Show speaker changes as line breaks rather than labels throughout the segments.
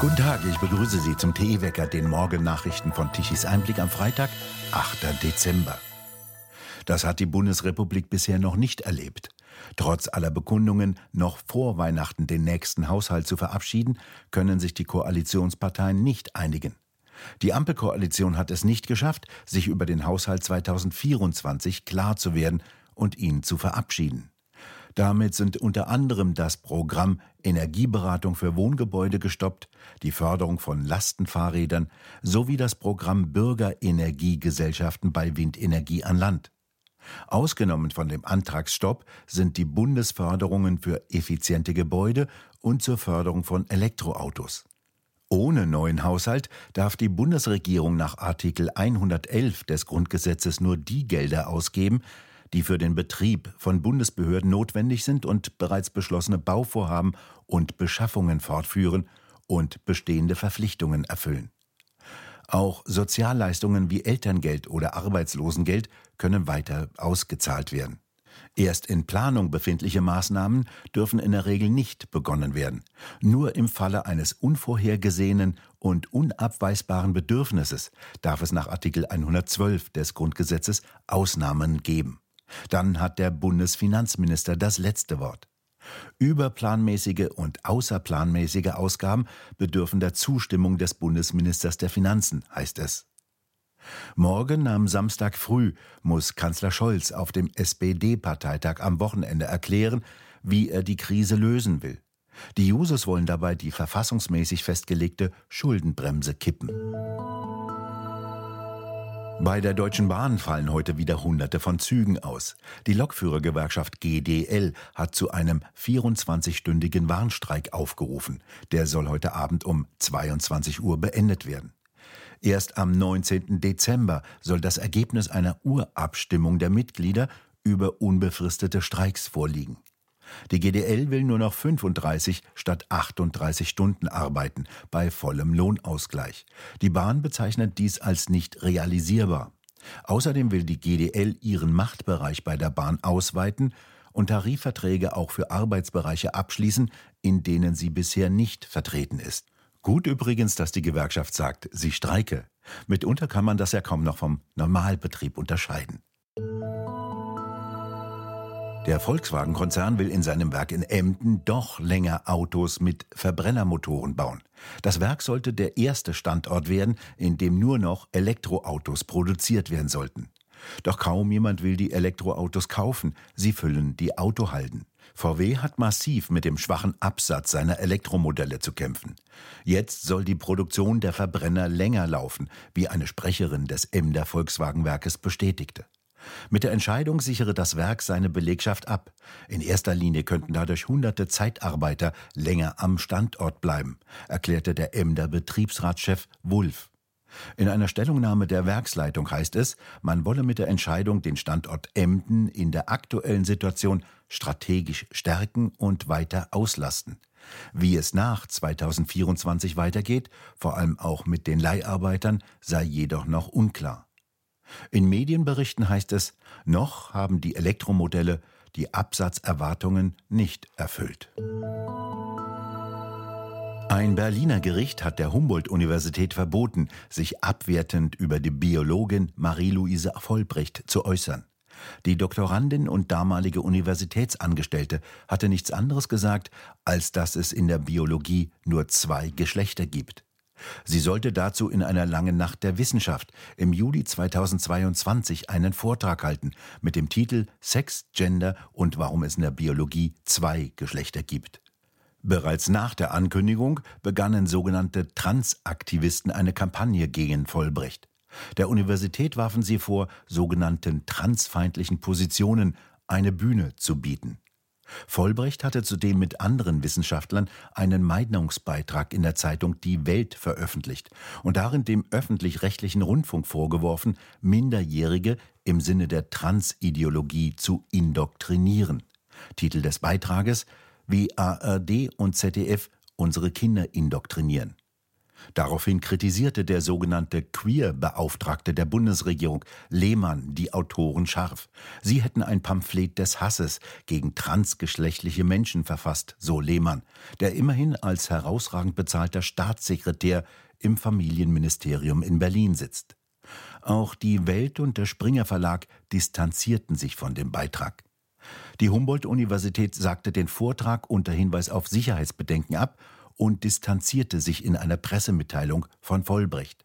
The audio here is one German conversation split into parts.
Guten Tag, ich begrüße Sie zum TE-Wecker, den Morgennachrichten von Tichys Einblick am Freitag, 8. Dezember. Das hat die Bundesrepublik bisher noch nicht erlebt. Trotz aller Bekundungen, noch vor Weihnachten den nächsten Haushalt zu verabschieden, können sich die Koalitionsparteien nicht einigen. Die Ampelkoalition hat es nicht geschafft, sich über den Haushalt 2024 klar zu werden und ihn zu verabschieden. Damit sind unter anderem das Programm Energieberatung für Wohngebäude gestoppt, die Förderung von Lastenfahrrädern sowie das Programm Bürgerenergiegesellschaften bei Windenergie an Land. Ausgenommen von dem Antragsstopp sind die Bundesförderungen für effiziente Gebäude und zur Förderung von Elektroautos. Ohne neuen Haushalt darf die Bundesregierung nach Artikel 111 des Grundgesetzes nur die Gelder ausgeben, die für den Betrieb von Bundesbehörden notwendig sind und bereits beschlossene Bauvorhaben und Beschaffungen fortführen und bestehende Verpflichtungen erfüllen. Auch Sozialleistungen wie Elterngeld oder Arbeitslosengeld können weiter ausgezahlt werden. Erst in Planung befindliche Maßnahmen dürfen in der Regel nicht begonnen werden. Nur im Falle eines unvorhergesehenen und unabweisbaren Bedürfnisses darf es nach Artikel 112 des Grundgesetzes Ausnahmen geben. Dann hat der Bundesfinanzminister das letzte Wort. Überplanmäßige und außerplanmäßige Ausgaben bedürfen der Zustimmung des Bundesministers der Finanzen, heißt es. Morgen am Samstag früh muss Kanzler Scholz auf dem SPD-Parteitag am Wochenende erklären, wie er die Krise lösen will. Die Jusos wollen dabei die verfassungsmäßig festgelegte Schuldenbremse kippen. Bei der Deutschen Bahn fallen heute wieder Hunderte von Zügen aus. Die Lokführergewerkschaft GDL hat zu einem 24-stündigen Warnstreik aufgerufen. Der soll heute Abend um 22 Uhr beendet werden. Erst am 19. Dezember soll das Ergebnis einer Urabstimmung der Mitglieder über unbefristete Streiks vorliegen. Die GDL will nur noch 35 statt 38 Stunden arbeiten, bei vollem Lohnausgleich. Die Bahn bezeichnet dies als nicht realisierbar. Außerdem will die GDL ihren Machtbereich bei der Bahn ausweiten und Tarifverträge auch für Arbeitsbereiche abschließen, in denen sie bisher nicht vertreten ist. Gut übrigens, dass die Gewerkschaft sagt, sie streike. Mitunter kann man das ja kaum noch vom Normalbetrieb unterscheiden. Der Volkswagen-Konzern will in seinem Werk in Emden doch länger Autos mit Verbrennermotoren bauen. Das Werk sollte der erste Standort werden, in dem nur noch Elektroautos produziert werden sollten. Doch kaum jemand will die Elektroautos kaufen, sie füllen die Autohalden. VW hat massiv mit dem schwachen Absatz seiner Elektromodelle zu kämpfen. Jetzt soll die Produktion der Verbrenner länger laufen, wie eine Sprecherin des Emder Volkswagenwerkes bestätigte. Mit der Entscheidung sichere das Werk seine Belegschaft ab. In erster Linie könnten dadurch hunderte Zeitarbeiter länger am Standort bleiben, erklärte der Emder Betriebsratschef Wulff. In einer Stellungnahme der Werksleitung heißt es, man wolle mit der Entscheidung den Standort Emden in der aktuellen Situation strategisch stärken und weiter auslasten. Wie es nach 2024 weitergeht, vor allem auch mit den Leiharbeitern, sei jedoch noch unklar. In Medienberichten heißt es, noch haben die Elektromodelle die Absatzerwartungen nicht erfüllt. Ein Berliner Gericht hat der Humboldt-Universität verboten, sich abwertend über die Biologin Marie-Louise Vollbrecht zu äußern. Die Doktorandin und damalige Universitätsangestellte hatte nichts anderes gesagt, als dass es in der Biologie nur zwei Geschlechter gibt. Sie sollte dazu in einer langen Nacht der Wissenschaft im Juli 2022 einen Vortrag halten mit dem Titel Sex, Gender und warum es in der Biologie zwei Geschlechter gibt. Bereits nach der Ankündigung begannen sogenannte Transaktivisten eine Kampagne gegen Vollbrecht. Der Universität warfen sie vor, sogenannten transfeindlichen Positionen eine Bühne zu bieten. Vollbrecht hatte zudem mit anderen Wissenschaftlern einen Meinungsbeitrag in der Zeitung Die Welt veröffentlicht und darin dem öffentlich-rechtlichen Rundfunk vorgeworfen, Minderjährige im Sinne der Transideologie zu indoktrinieren. Titel des Beitrages Wie ARD und ZDF unsere Kinder indoktrinieren. Daraufhin kritisierte der sogenannte Queer-Beauftragte der Bundesregierung, Lehmann, die Autoren scharf. Sie hätten ein Pamphlet des Hasses gegen transgeschlechtliche Menschen verfasst, so Lehmann, der immerhin als herausragend bezahlter Staatssekretär im Familienministerium in Berlin sitzt. Auch die Welt und der Springer Verlag distanzierten sich von dem Beitrag. Die Humboldt-Universität sagte den Vortrag unter Hinweis auf Sicherheitsbedenken ab und distanzierte sich in einer Pressemitteilung von Vollbrecht.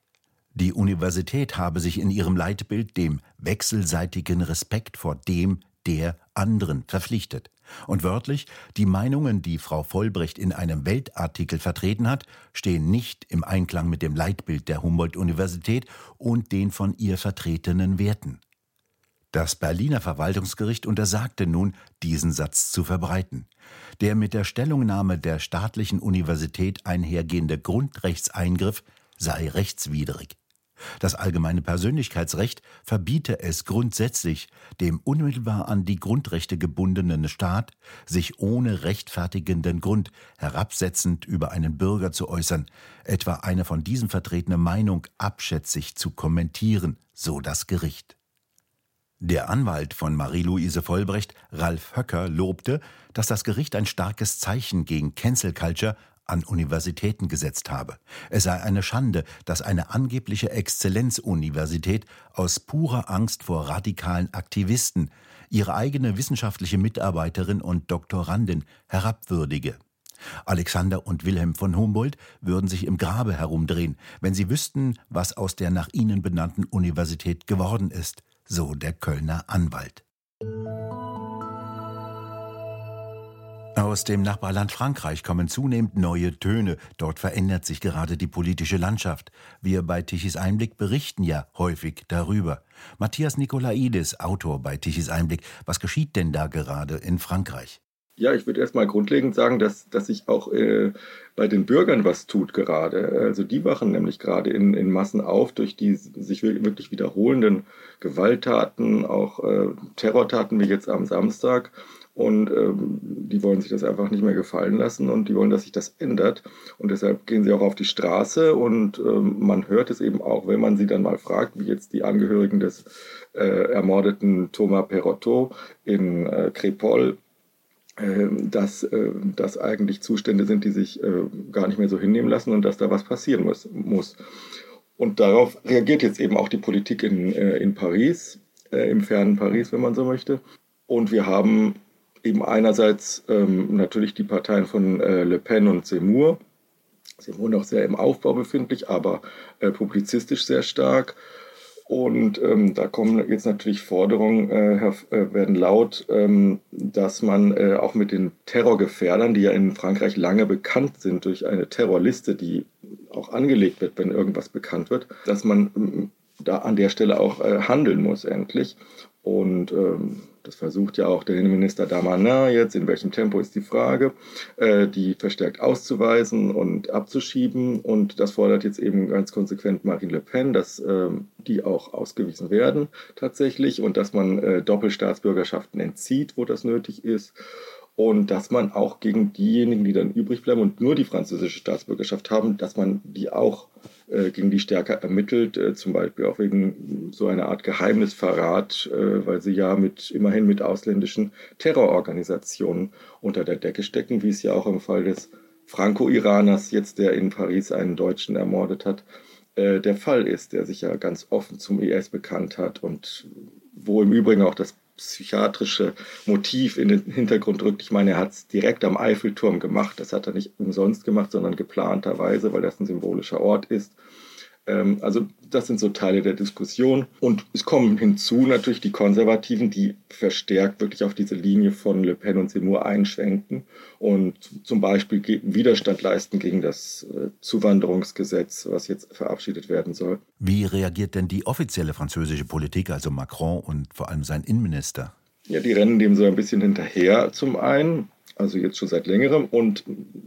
Die Universität habe sich in ihrem Leitbild dem wechselseitigen Respekt vor dem, der anderen verpflichtet. Und wörtlich, die Meinungen, die Frau Vollbrecht in einem Weltartikel vertreten hat, stehen nicht im Einklang mit dem Leitbild der Humboldt-Universität und den von ihr vertretenen Werten. Das Berliner Verwaltungsgericht untersagte nun, diesen Satz zu verbreiten. Der mit der Stellungnahme der staatlichen Universität einhergehende Grundrechtseingriff sei rechtswidrig. Das allgemeine Persönlichkeitsrecht verbiete es grundsätzlich, dem unmittelbar an die Grundrechte gebundenen Staat, sich ohne rechtfertigenden Grund herabsetzend über einen Bürger zu äußern, etwa eine von diesem vertretene Meinung abschätzig zu kommentieren, so das Gericht. Der Anwalt von Marie-Louise Vollbrecht, Ralf Höcker, lobte, dass das Gericht ein starkes Zeichen gegen Cancel Culture an Universitäten gesetzt habe. Es sei eine Schande, dass eine angebliche Exzellenzuniversität aus purer Angst vor radikalen Aktivisten ihre eigene wissenschaftliche Mitarbeiterin und Doktorandin herabwürdige. Alexander und Wilhelm von Humboldt würden sich im Grabe herumdrehen, wenn sie wüssten, was aus der nach ihnen benannten Universität geworden ist so der Kölner Anwalt. Aus dem Nachbarland Frankreich kommen zunehmend neue Töne. Dort verändert sich gerade die politische Landschaft. Wir bei Tichys Einblick berichten ja häufig darüber. Matthias Nikolaidis, Autor bei Tichys Einblick, was geschieht denn da gerade in Frankreich?
Ja, ich würde erstmal grundlegend sagen, dass, dass sich auch äh, bei den Bürgern was tut gerade. Also die wachen nämlich gerade in, in Massen auf durch die sich wirklich wiederholenden Gewalttaten, auch äh, Terrortaten wie jetzt am Samstag. Und ähm, die wollen sich das einfach nicht mehr gefallen lassen und die wollen, dass sich das ändert. Und deshalb gehen sie auch auf die Straße und ähm, man hört es eben auch, wenn man sie dann mal fragt, wie jetzt die Angehörigen des äh, ermordeten Thomas Perotto in äh, Crepol ähm, dass äh, das eigentlich Zustände sind, die sich äh, gar nicht mehr so hinnehmen lassen und dass da was passieren muss. Und darauf reagiert jetzt eben auch die Politik in, äh, in Paris, im fernen Paris, wenn man so möchte. Und wir haben eben einerseits ähm, natürlich die Parteien von Le Pen und Zemmour, Zemmour noch sehr im Aufbau befindlich, aber publizistisch sehr stark. Und ähm, da kommen jetzt natürlich Forderungen, äh, äh, werden laut, ähm, dass man äh, auch mit den Terrorgefährdern, die ja in Frankreich lange bekannt sind durch eine Terrorliste, die auch angelegt wird, wenn irgendwas bekannt wird, dass man ähm, da an der Stelle auch äh, handeln muss endlich. Und ähm, das versucht ja auch der Innenminister Damanin jetzt, in welchem Tempo ist die Frage, äh, die verstärkt auszuweisen und abzuschieben. Und das fordert jetzt eben ganz konsequent Marine Le Pen, dass äh, die auch ausgewiesen werden tatsächlich und dass man äh, Doppelstaatsbürgerschaften entzieht, wo das nötig ist und dass man auch gegen diejenigen, die dann übrig bleiben und nur die französische Staatsbürgerschaft haben, dass man die auch äh, gegen die stärker ermittelt, äh, zum Beispiel auch wegen so einer Art Geheimnisverrat, äh, weil sie ja mit immerhin mit ausländischen Terrororganisationen unter der Decke stecken, wie es ja auch im Fall des Franco-Iraners, jetzt der in Paris einen Deutschen ermordet hat, äh, der Fall ist, der sich ja ganz offen zum IS bekannt hat und wo im Übrigen auch das psychiatrische Motiv in den Hintergrund rückt. Ich meine, er hat es direkt am Eiffelturm gemacht. Das hat er nicht umsonst gemacht, sondern geplanterweise, weil das ein symbolischer Ort ist. Ähm, also das sind so Teile der Diskussion. Und es kommen hinzu natürlich die Konservativen, die verstärkt wirklich auf diese Linie von Le Pen und Seymour einschwenken und zum Beispiel Widerstand leisten gegen das äh, Zuwanderungsgesetz, was jetzt verabschiedet werden soll.
Wie reagiert denn die offizielle französische Politik, also Macron und vor allem sein Innenminister?
Ja, die rennen dem so ein bisschen hinterher zum einen also jetzt schon seit längerem. Und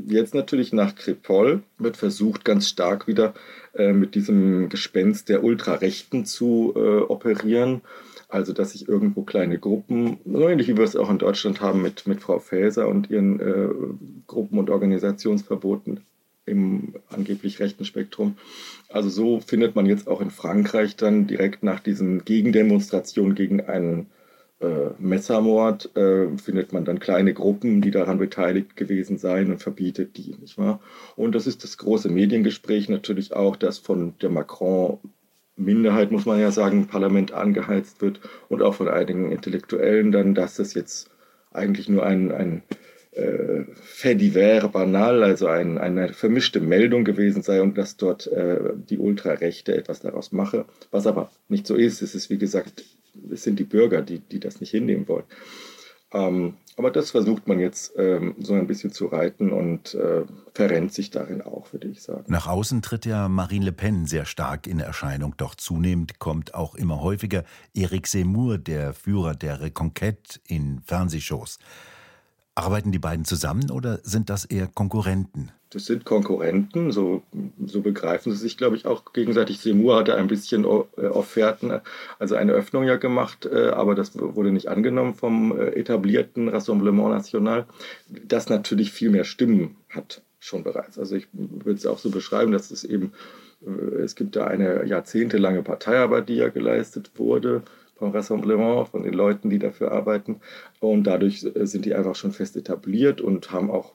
jetzt natürlich nach Krepol wird versucht, ganz stark wieder äh, mit diesem Gespenst der Ultrarechten zu äh, operieren. Also, dass sich irgendwo kleine Gruppen, so ähnlich wie wir es auch in Deutschland haben mit, mit Frau Faeser und ihren äh, Gruppen- und Organisationsverboten, im angeblich rechten Spektrum. Also so findet man jetzt auch in Frankreich dann direkt nach diesen Gegendemonstrationen gegen einen äh, Messermord, äh, findet man dann kleine Gruppen, die daran beteiligt gewesen seien und verbietet die, nicht wahr? Und das ist das große Mediengespräch natürlich auch, das von der Macron Minderheit, muss man ja sagen, im Parlament angeheizt wird und auch von einigen Intellektuellen dann, dass das jetzt eigentlich nur ein, ein äh, fait divers banal, also ein, eine vermischte Meldung gewesen sei und dass dort äh, die Ultrarechte etwas daraus mache, was aber nicht so ist. Es ist, wie gesagt, es sind die Bürger, die, die das nicht hinnehmen wollen. Ähm, aber das versucht man jetzt ähm, so ein bisschen zu reiten und äh, verrennt sich darin auch, würde ich sagen.
Nach außen tritt ja Marine Le Pen sehr stark in Erscheinung, doch zunehmend kommt auch immer häufiger Eric Seymour, der Führer der Reconquête, in Fernsehshows. Arbeiten die beiden zusammen oder sind das eher Konkurrenten?
Das sind Konkurrenten, so, so begreifen sie sich, glaube ich, auch gegenseitig. Seymour hatte ein bisschen äh, Offerten, also eine Öffnung ja gemacht, äh, aber das wurde nicht angenommen vom äh, etablierten Rassemblement National, das natürlich viel mehr Stimmen hat schon bereits. Also ich würde es auch so beschreiben, dass es eben, es gibt da eine jahrzehntelange Parteiarbeit, die ja geleistet wurde vom Rassemblement, von den Leuten, die dafür arbeiten. Und dadurch äh, sind die einfach schon fest etabliert und haben auch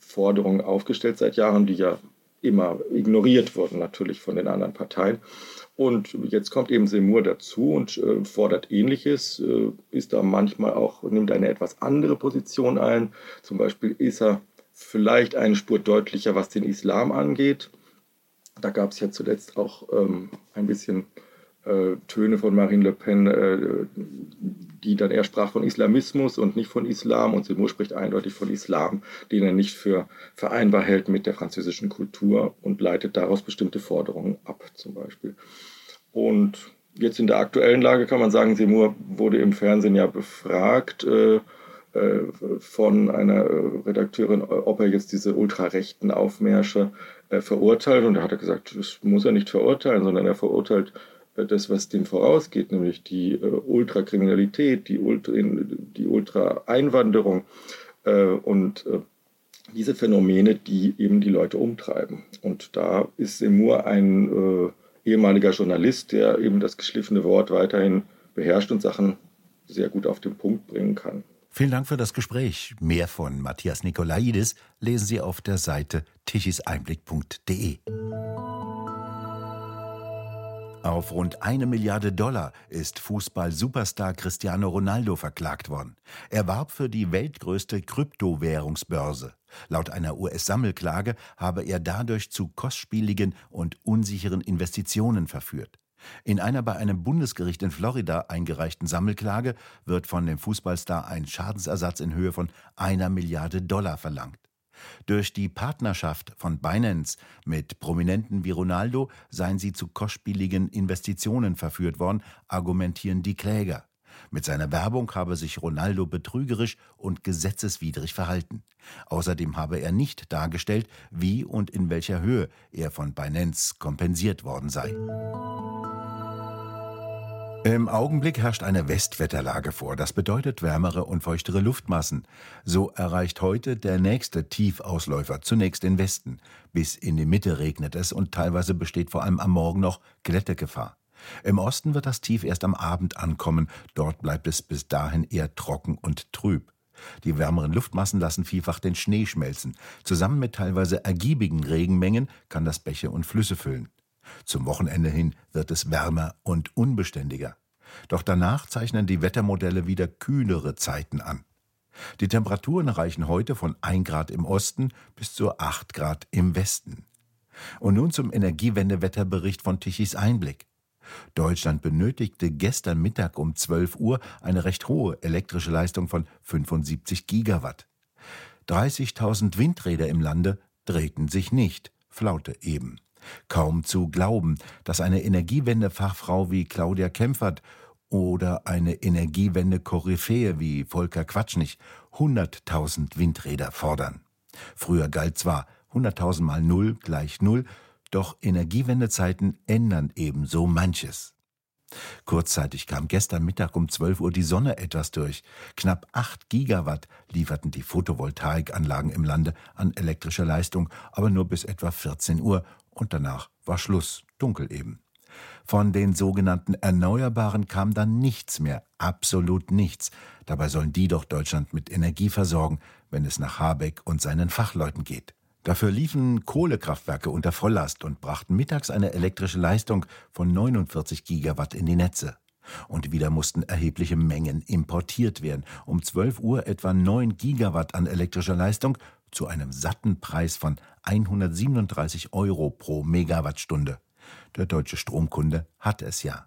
Forderungen aufgestellt seit Jahren, die ja immer ignoriert wurden, natürlich von den anderen Parteien. Und jetzt kommt eben Seymour dazu und äh, fordert Ähnliches, äh, ist da manchmal auch, nimmt eine etwas andere Position ein. Zum Beispiel ist er vielleicht eine Spur deutlicher, was den Islam angeht. Da gab es ja zuletzt auch ähm, ein bisschen äh, Töne von Marine Le Pen, äh, die dann eher sprach von Islamismus und nicht von Islam. Und Seymour spricht eindeutig von Islam, den er nicht für vereinbar hält mit der französischen Kultur und leitet daraus bestimmte Forderungen ab, zum Beispiel. Und jetzt in der aktuellen Lage kann man sagen, Seymour wurde im Fernsehen ja befragt äh, äh von einer Redakteurin, ob er jetzt diese ultrarechten Aufmärsche äh, verurteilt. Und da hat er gesagt, das muss er nicht verurteilen, sondern er verurteilt das, was dem vorausgeht, nämlich die äh, Ultrakriminalität, die, Ultra, die Ultra-Einwanderung äh, und äh, diese Phänomene, die eben die Leute umtreiben. Und da ist Seymour ein äh, ehemaliger Journalist, der eben das geschliffene Wort weiterhin beherrscht und Sachen sehr gut auf den Punkt bringen kann.
Vielen Dank für das Gespräch. Mehr von Matthias Nikolaidis lesen Sie auf der Seite tichiseinblick.de. Auf rund eine Milliarde Dollar ist Fußball-Superstar Cristiano Ronaldo verklagt worden. Er warb für die weltgrößte Kryptowährungsbörse. Laut einer US-Sammelklage habe er dadurch zu kostspieligen und unsicheren Investitionen verführt. In einer bei einem Bundesgericht in Florida eingereichten Sammelklage wird von dem Fußballstar ein Schadensersatz in Höhe von einer Milliarde Dollar verlangt. Durch die Partnerschaft von Binance mit Prominenten wie Ronaldo seien sie zu kostspieligen Investitionen verführt worden, argumentieren die Kläger. Mit seiner Werbung habe sich Ronaldo betrügerisch und gesetzeswidrig verhalten. Außerdem habe er nicht dargestellt, wie und in welcher Höhe er von Binance kompensiert worden sei. Im Augenblick herrscht eine Westwetterlage vor. Das bedeutet wärmere und feuchtere Luftmassen. So erreicht heute der nächste Tiefausläufer zunächst den Westen. Bis in die Mitte regnet es und teilweise besteht vor allem am Morgen noch Glättegefahr. Im Osten wird das Tief erst am Abend ankommen. Dort bleibt es bis dahin eher trocken und trüb. Die wärmeren Luftmassen lassen vielfach den Schnee schmelzen. Zusammen mit teilweise ergiebigen Regenmengen kann das Bäche und Flüsse füllen. Zum Wochenende hin wird es wärmer und unbeständiger. Doch danach zeichnen die Wettermodelle wieder kühlere Zeiten an. Die Temperaturen reichen heute von 1 Grad im Osten bis zu 8 Grad im Westen. Und nun zum Energiewendewetterbericht von Tichys Einblick. Deutschland benötigte gestern Mittag um 12 Uhr eine recht hohe elektrische Leistung von 75 Gigawatt. 30.000 Windräder im Lande drehten sich nicht, flaute eben. Kaum zu glauben, dass eine Energiewende-Fachfrau wie Claudia Kempfert oder eine Energiewende-Koryphäe wie Volker Quatschnich 100.000 Windräder fordern. Früher galt zwar 100.000 mal Null gleich Null, doch Energiewendezeiten ändern ebenso manches. Kurzzeitig kam gestern Mittag um 12 Uhr die Sonne etwas durch. Knapp 8 Gigawatt lieferten die Photovoltaikanlagen im Lande an elektrischer Leistung, aber nur bis etwa 14 Uhr und danach war Schluss, dunkel eben. Von den sogenannten Erneuerbaren kam dann nichts mehr, absolut nichts. Dabei sollen die doch Deutschland mit Energie versorgen, wenn es nach Habeck und seinen Fachleuten geht. Dafür liefen Kohlekraftwerke unter Volllast und brachten mittags eine elektrische Leistung von 49 Gigawatt in die Netze. Und wieder mussten erhebliche Mengen importiert werden. Um 12 Uhr etwa 9 Gigawatt an elektrischer Leistung zu einem satten Preis von 137 Euro pro Megawattstunde. Der deutsche Stromkunde hat es ja.